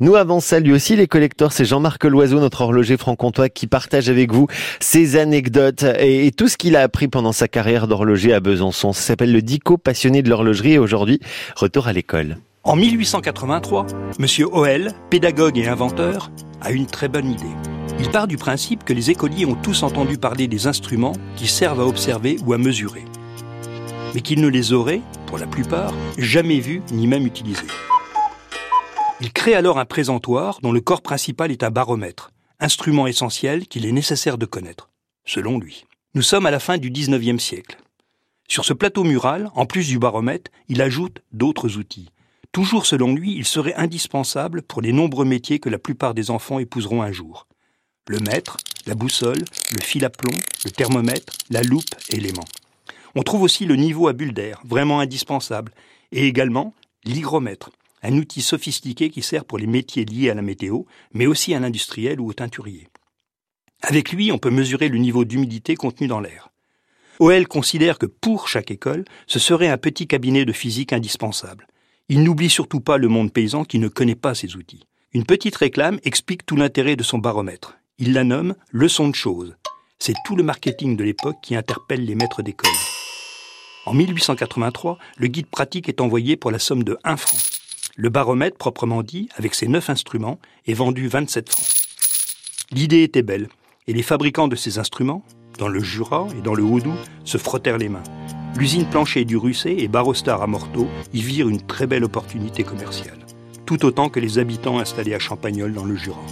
Nous avons ça lui aussi, les collecteurs. C'est Jean-Marc Loiseau, notre horloger franc-comtois, qui partage avec vous ses anecdotes et, tout ce qu'il a appris pendant sa carrière d'horloger à Besançon. Ça s'appelle le Dico passionné de l'horlogerie et aujourd'hui, retour à l'école. En 1883, Monsieur Hoel, pédagogue et inventeur, a une très bonne idée. Il part du principe que les écoliers ont tous entendu parler des instruments qui servent à observer ou à mesurer, mais qu'ils ne les auraient, pour la plupart, jamais vus ni même utilisés. Il crée alors un présentoir dont le corps principal est un baromètre, instrument essentiel qu'il est nécessaire de connaître, selon lui. Nous sommes à la fin du XIXe siècle. Sur ce plateau mural, en plus du baromètre, il ajoute d'autres outils. Toujours selon lui, il serait indispensable pour les nombreux métiers que la plupart des enfants épouseront un jour. Le mètre, la boussole, le fil à plomb, le thermomètre, la loupe et l'aimant. On trouve aussi le niveau à bulle d'air, vraiment indispensable, et également l'hygromètre, un outil sophistiqué qui sert pour les métiers liés à la météo, mais aussi à l'industriel ou au teinturier. Avec lui, on peut mesurer le niveau d'humidité contenu dans l'air. OL considère que pour chaque école, ce serait un petit cabinet de physique indispensable. Il n'oublie surtout pas le monde paysan qui ne connaît pas ces outils. Une petite réclame explique tout l'intérêt de son baromètre. Il la nomme leçon de choses. C'est tout le marketing de l'époque qui interpelle les maîtres d'école. En 1883, le guide pratique est envoyé pour la somme de 1 franc. Le baromètre, proprement dit, avec ses neuf instruments, est vendu 27 francs. L'idée était belle, et les fabricants de ces instruments, dans le Jura et dans le Haut-Doubs, se frottèrent les mains. L'usine Plancher du Russet et Barostar à Morteau y virent une très belle opportunité commerciale, tout autant que les habitants installés à Champagnol dans le Jura.